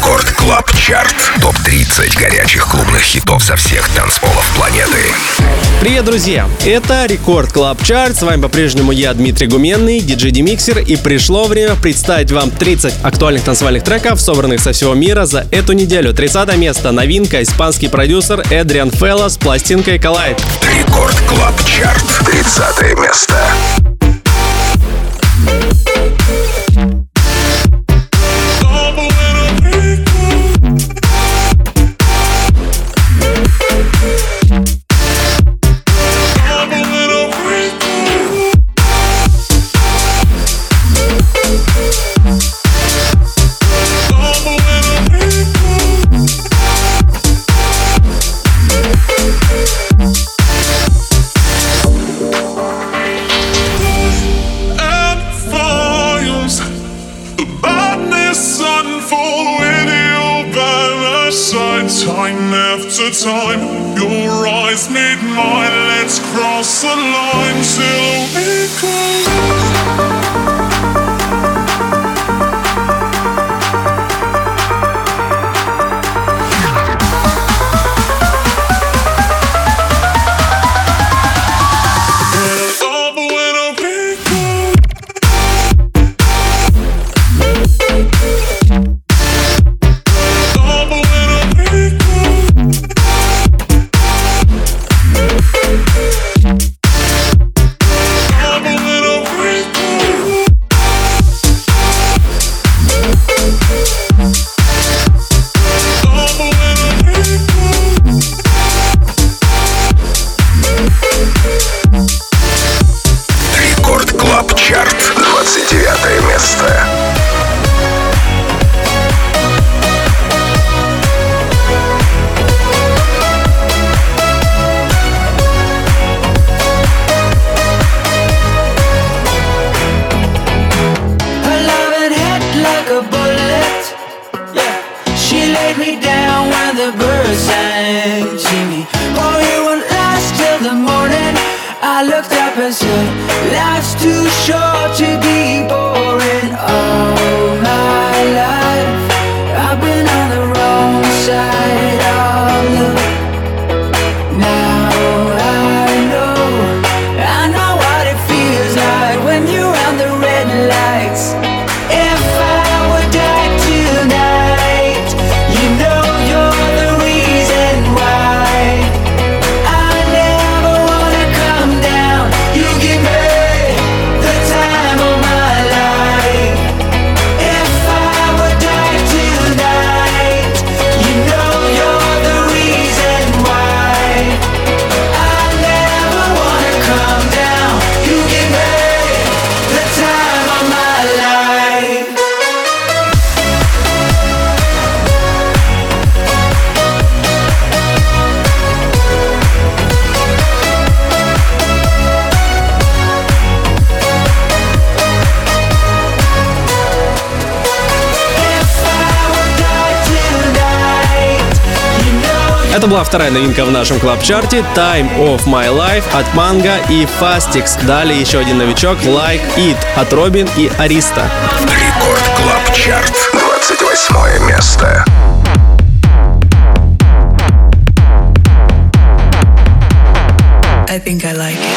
Record Club Chart. Топ-30 горячих клубных хитов со всех танцполов планеты. Привет, друзья! Это Record Club Chart. С вами по-прежнему я, Дмитрий Гуменный, диджей Demixer. И пришло время представить вам 30 актуальных танцевальных треков, собранных со всего мира за эту неделю. 30 место. Новинка. Испанский продюсер Эдриан Фелло с пластинкой Collide. Record Club Chart. 30 место. Была вторая новинка в нашем club-чарте Time of My Life от Манга и Fastix. Далее еще один новичок Like It от Робин и Ариста. Record Club Chart. 28 место. I think I like it.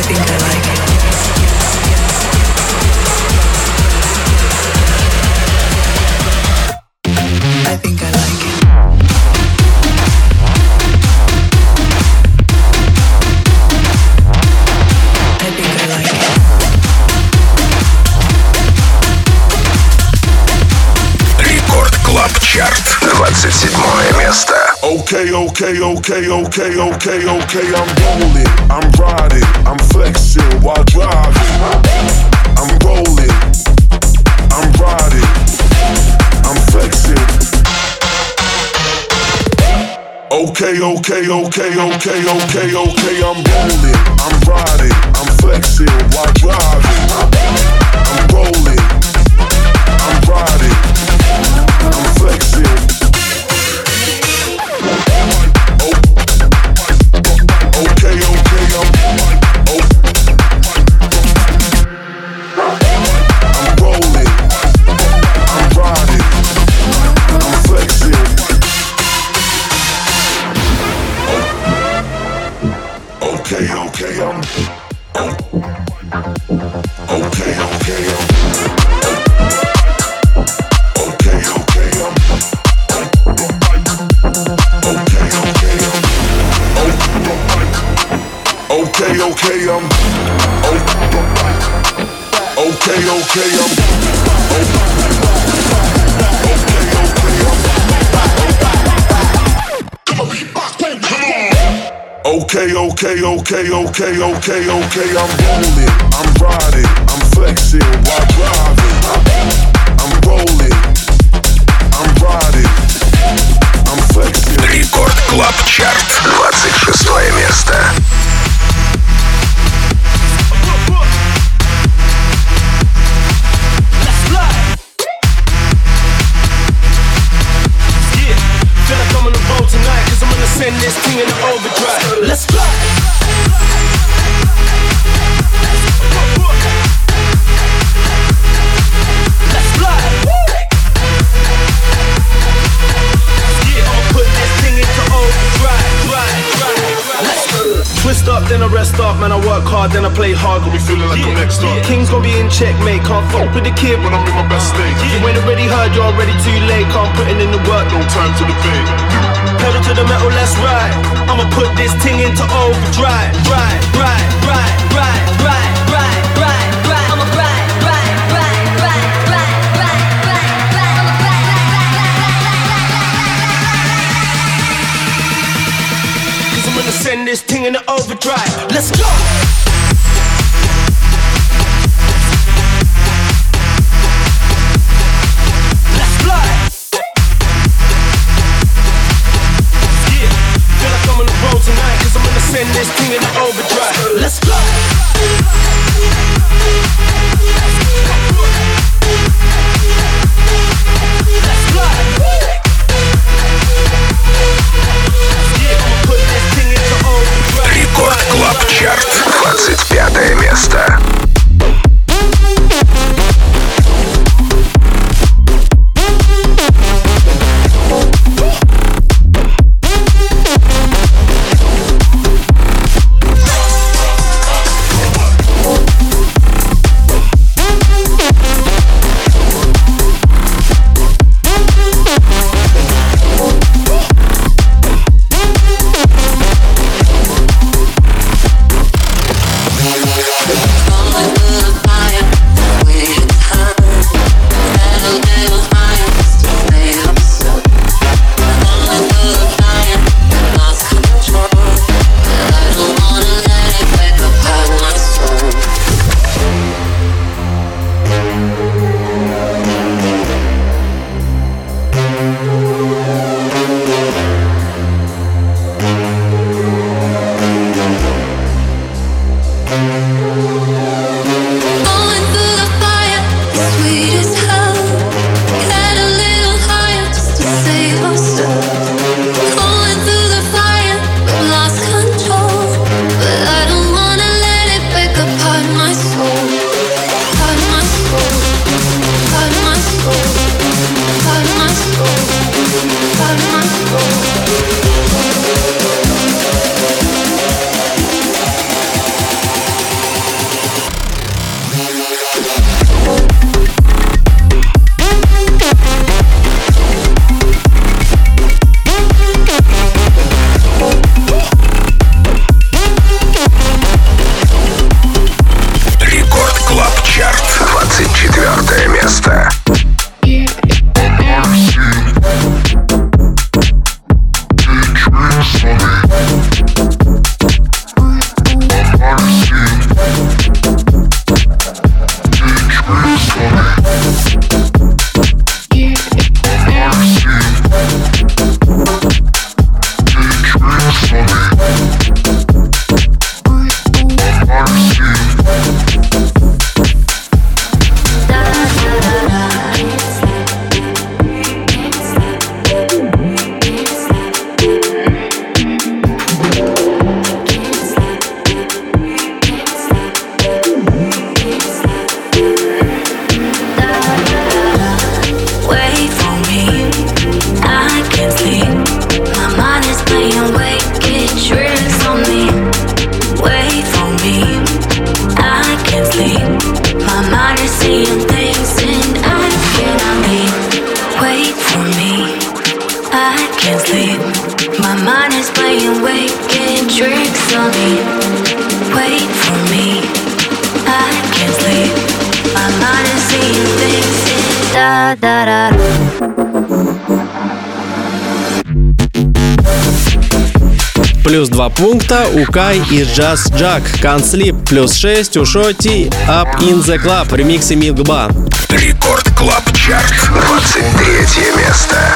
I think I like it. Okay, okay, okay, okay, okay, okay, I'm rolling, I'm riding, I'm flexing while driving. I'm rolling, I'm riding, I'm flexing. Okay, okay, okay, okay, okay, okay, I'm rolling, I'm riding, I'm flexing while driving. I'm rolling, I'm riding, Okay, okay, I'm. Okay, okay, okay, okay, okay, okay, I'm rolling, I'm riding, I'm flexing while driving. I'm rolling, I'm riding, I'm flexing. Рекорд Клаб Чарт, 26 место. I man. I work hard, then I play hard. Got me feeling like I'm next up. King's gonna be in checkmate, can't fuck with the kid when I'm in my best state. You ain't already heard, you're already too late. Can't put in the work, no time to debate. Pedal to the metal, let's ride. I'ma put this thing into overdrive. Ride, ride, ride, this thing in the overdrive. Let's go! Плюс два пункта у Кай и Just Джак Can't Плюс шесть у Шоти. Up in the Club. В ремиксе Рекорд Клаб Чарт. 23 место.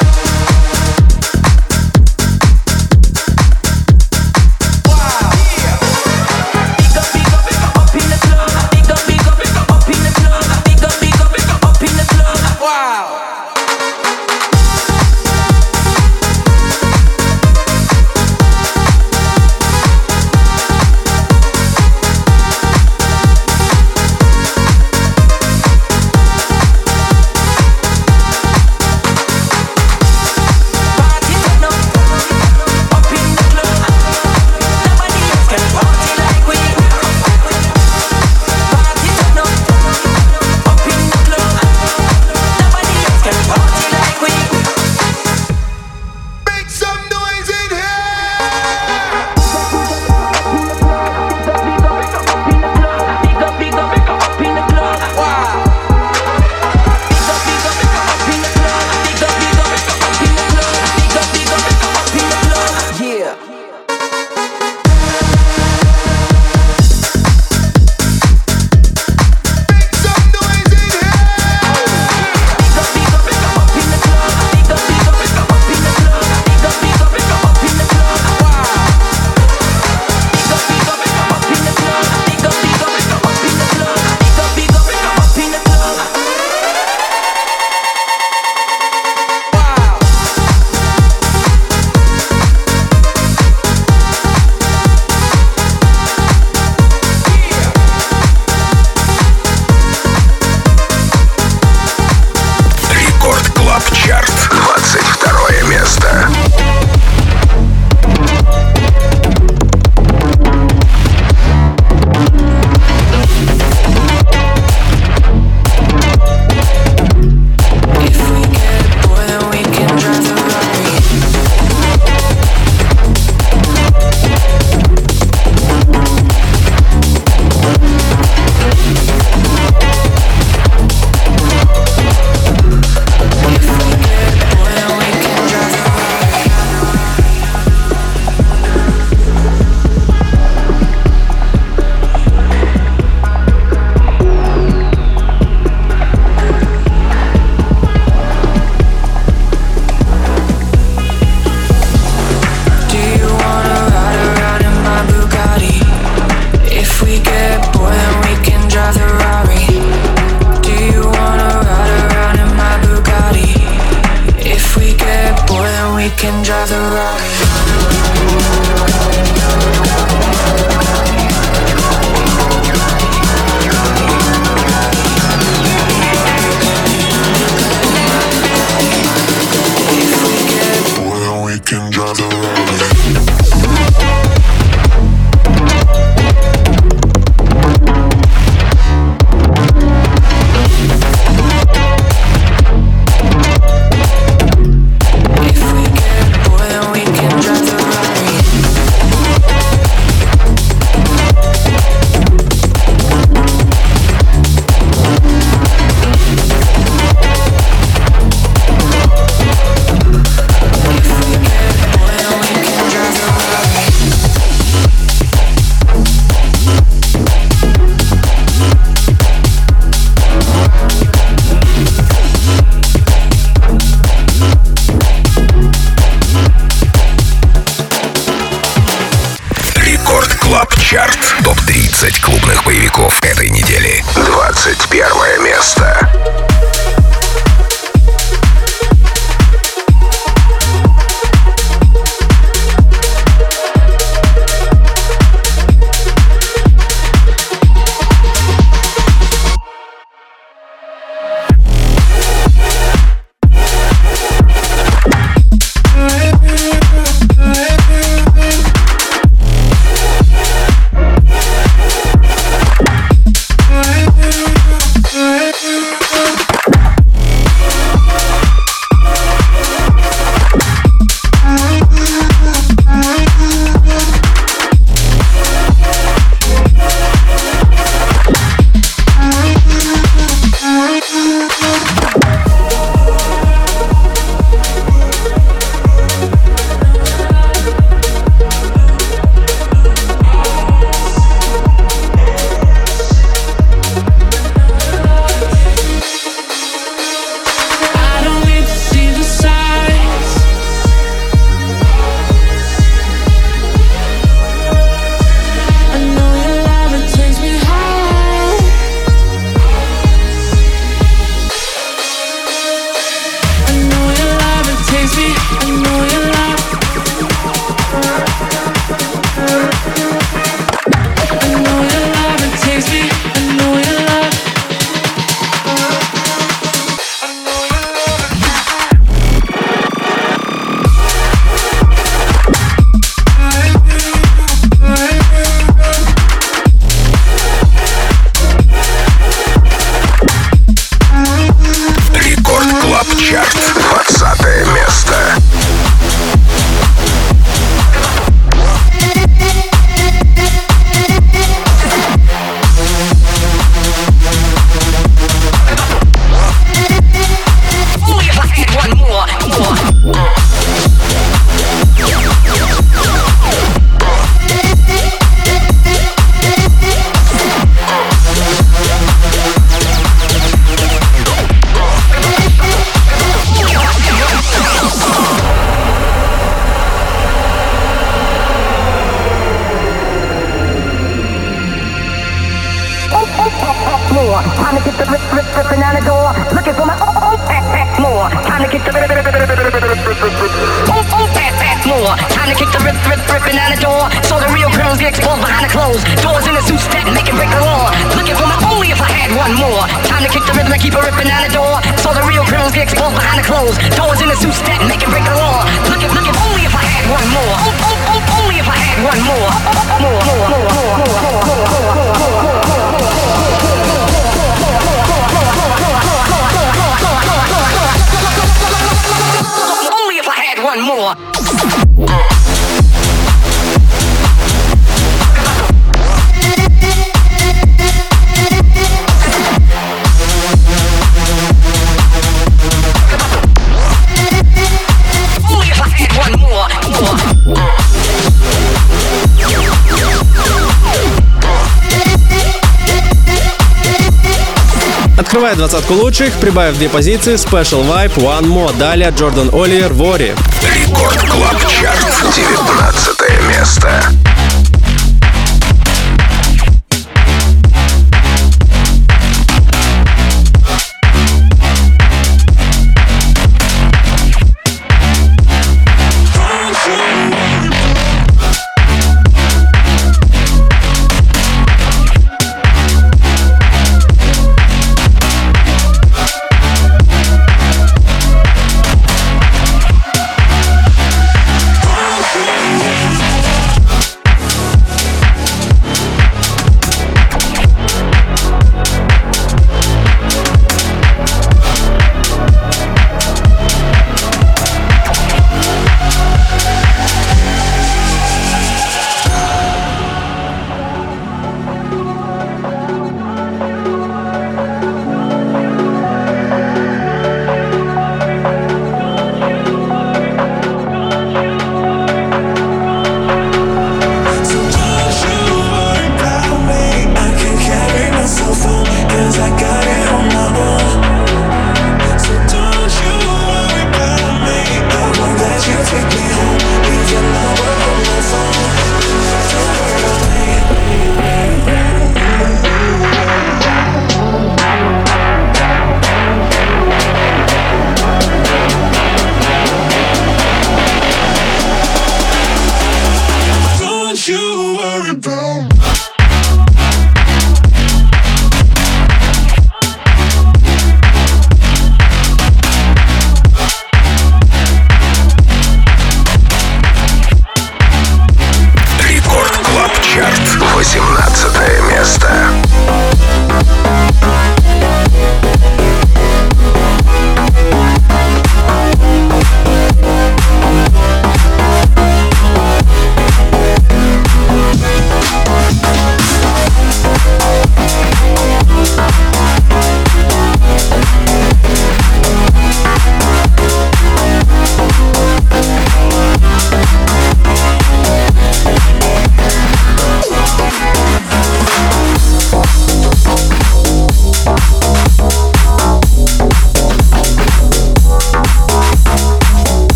двадцатку лучших, прибавив две позиции Special Vibe, One More, далее Джордан Оливер, Вори. Record Club Chart, 19 место.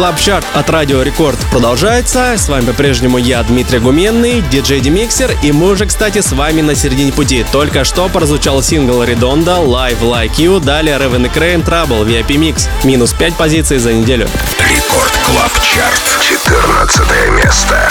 Club Chart от Радио Рекорд продолжается. С вами по-прежнему я, Дмитрий Гуменный, диджей Demixer, и мы уже, кстати, с вами на середине пути. Только что прозвучал сингл Redondo Live Like You, далее Raven и Crane Trouble VIP Mix. Минус 5 позиций за неделю. Record Club Chart, 14 место.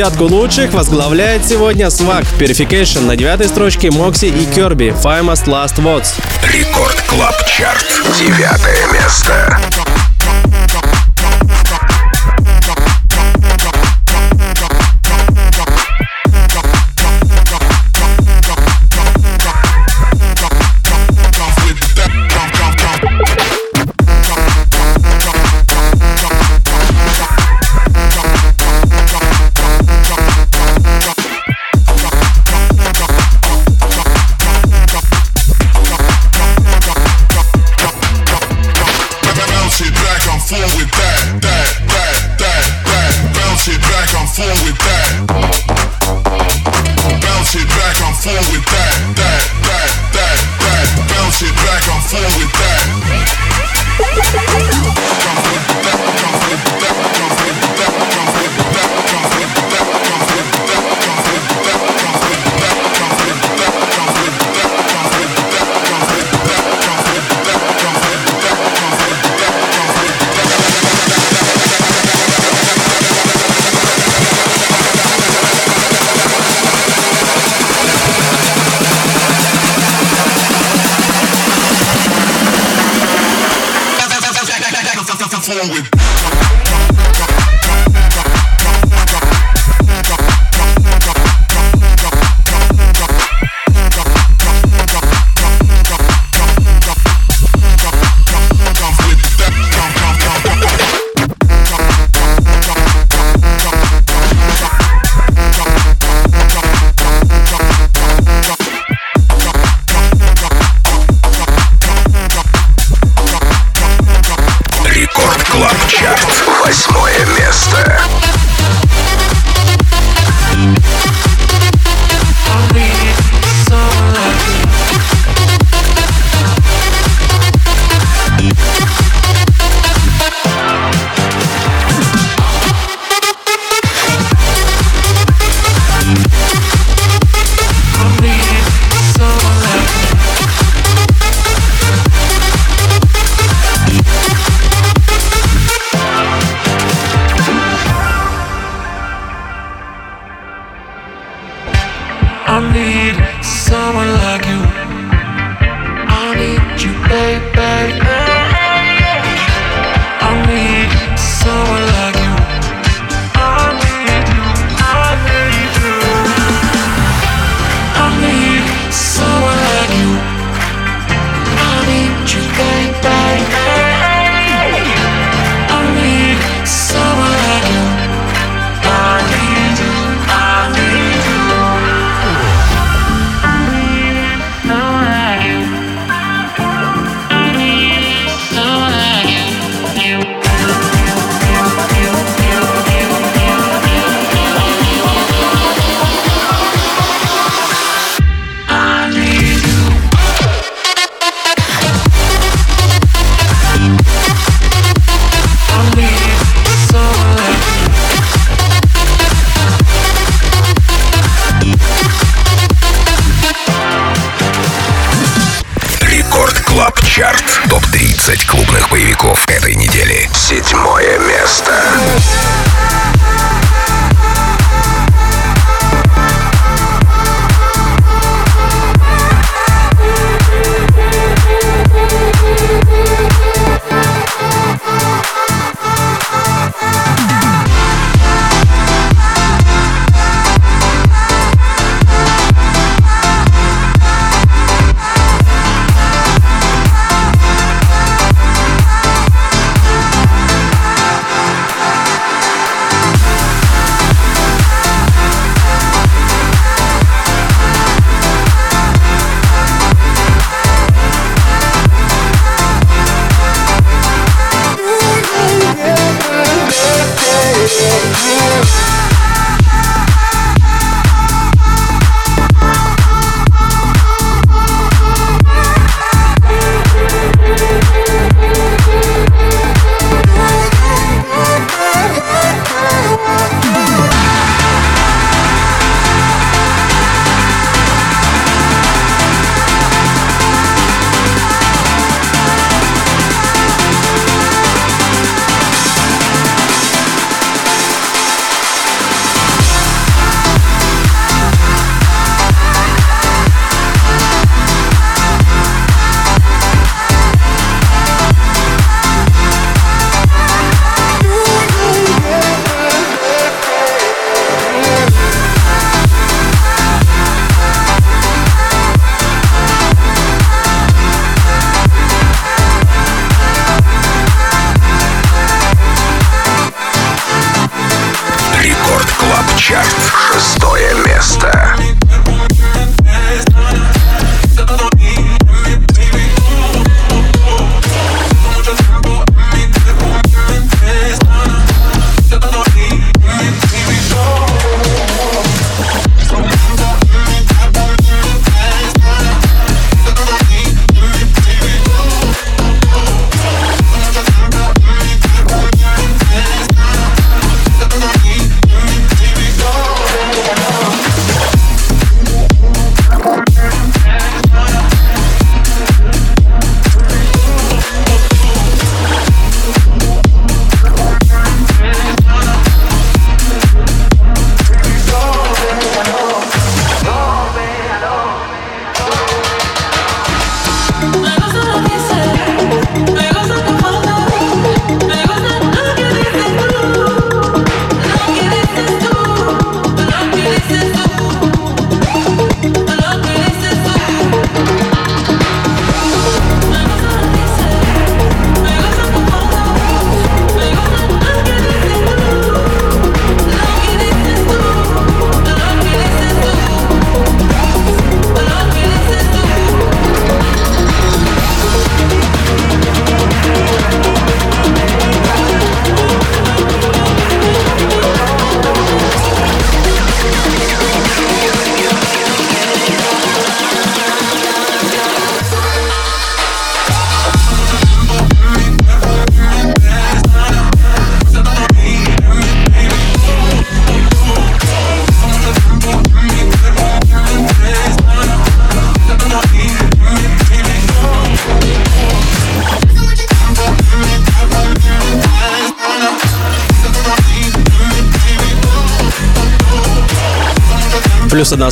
десятку лучших возглавляет сегодня SWACQ, Purification на девятой строчке, Moksi и Керби, Famous Last Words. Record Club Chart. Девятое место.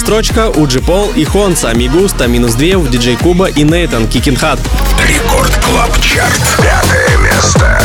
Строчка у Джи Пол и Хонса, Me Gusta, минус две у DJ Kuba и Neitan, Kickin' Hard. Record Club Chart. Пятое место.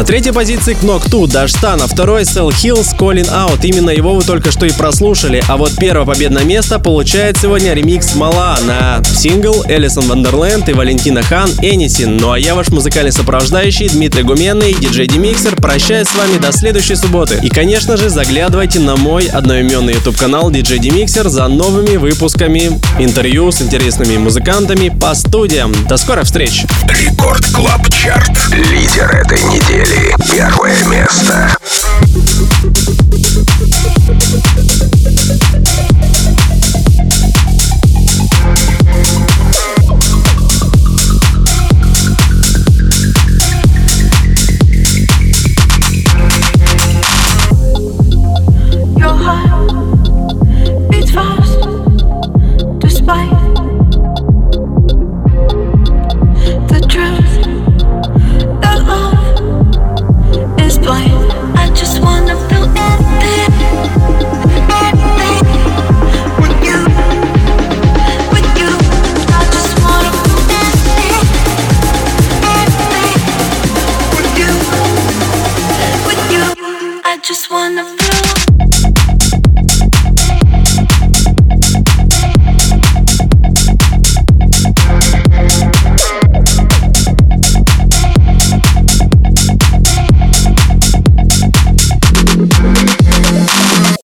На третьей позиции Knock2 Dashstar, на второй Cell Hills Calling Out. Именно его вы только что и прослушали. А вот первое победное место получает сегодня ремикс Мала на сингл Alison Wonderland и Valentino Khan Anything. Ну а я ваш музыкальный сопровождающий Дмитрий Гуменный, диджей Demixer. Прощаюсь с вами до следующей субботы. И, конечно же, заглядывайте на мой одноименный YouTube канал DJ Demixer за новыми выпусками интервью с интересными музыкантами по студиям. До скорых встреч! Record Club Chart. Лидер этой недели. Первое место.